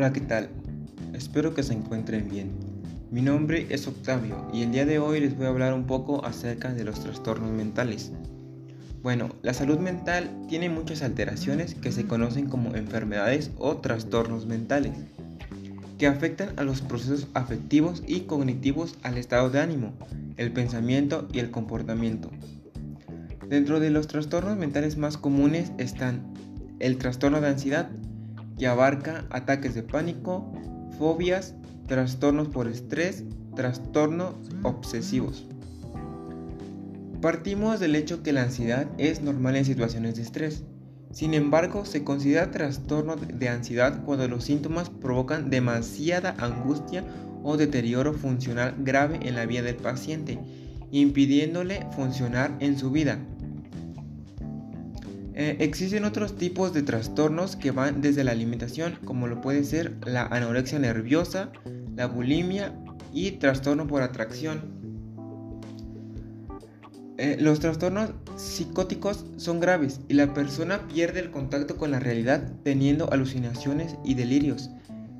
Hola, ¿qué tal? Espero que se encuentren bien. Mi nombre es Octavio y el día de hoy les voy a hablar un poco acerca de los trastornos mentales. Bueno, la salud mental tiene muchas alteraciones que se conocen como enfermedades o trastornos mentales, que afectan a los procesos afectivos y cognitivos al estado de ánimo, el pensamiento y el comportamiento. Dentro de los trastornos mentales más comunes están el trastorno de ansiedad, que abarca ataques de pánico, fobias, trastornos por estrés, trastornos obsesivos. Partimos del hecho que la ansiedad es normal en situaciones de estrés. Sin embargo, se considera trastorno de ansiedad cuando los síntomas provocan demasiada angustia o deterioro funcional grave en la vida del paciente, impidiéndole funcionar en su vida, eh, existen otros tipos de trastornos que van desde la alimentación, como lo puede ser la anorexia nerviosa, la bulimia y trastorno por atracción. Eh, los trastornos psicóticos son graves y la persona pierde el contacto con la realidad teniendo alucinaciones y delirios.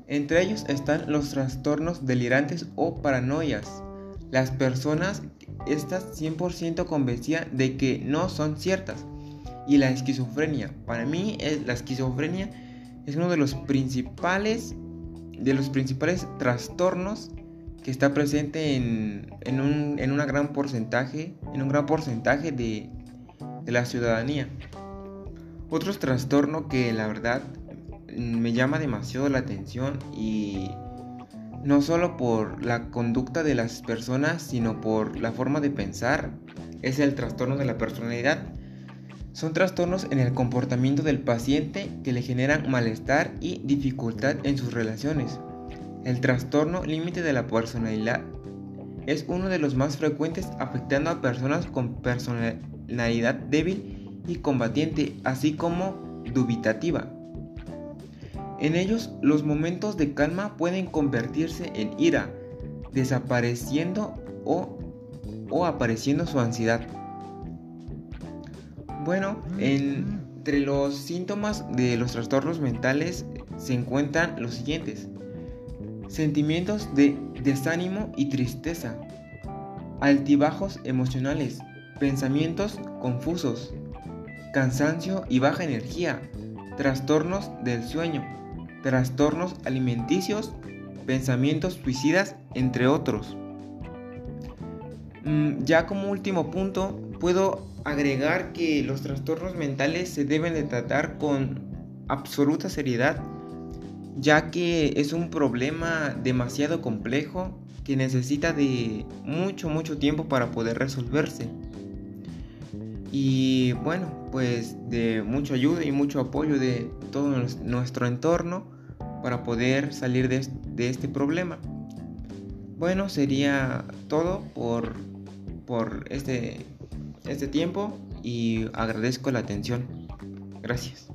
Entre ellos están los trastornos delirantes o paranoias. Las personas están 100% convencidas de que no son ciertas y la esquizofrenia. Para mí la esquizofrenia es uno de los principales de los principales trastornos que está presente en, un, en una gran porcentaje, en un gran porcentaje de, de la ciudadanía. Otro trastorno que la verdad me llama demasiado la atención y no solo por la conducta de las personas, sino por la forma de pensar, es el trastorno de la personalidad. Son trastornos en el comportamiento del paciente que le generan malestar y dificultad en sus relaciones. El trastorno límite de la personalidad es uno de los más frecuentes afectando a personas con personalidad débil y combatiente, así como dubitativa. En ellos, los momentos de calma pueden convertirse en ira, desapareciendo o, apareciendo su ansiedad. Bueno, entre los síntomas de los trastornos mentales se encuentran los siguientes. Sentimientos de desánimo y tristeza, altibajos emocionales, pensamientos confusos, cansancio y baja energía, trastornos del sueño, trastornos alimenticios, pensamientos suicidas, entre otros. Mm, ya como último punto, puedo agregar que los trastornos mentales se deben de tratar con absoluta seriedad, ya que es un problema demasiado complejo que necesita de mucho, mucho tiempo para poder resolverse. Y bueno, pues de mucha ayuda y mucho apoyo de todo nuestro entorno para poder salir de, este problema. Bueno, sería todo por, por este este tiempo y agradezco la atención. Gracias.